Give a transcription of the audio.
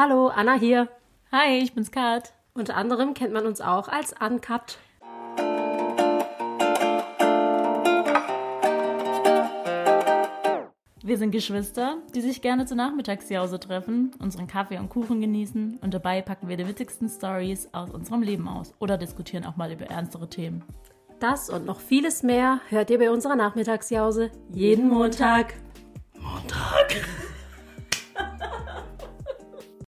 Hallo, Anna hier. Hi, ich bin's Kat. Unter anderem kennt man uns auch als Uncut. Wir sind Geschwister, die sich gerne zur Nachmittagsjause treffen, unseren Kaffee und Kuchen genießen und dabei packen wir die witzigsten Stories aus unserem Leben aus oder diskutieren auch mal über ernstere Themen. Das und noch vieles mehr hört ihr bei unserer Nachmittagsjause jeden Montag. Montag.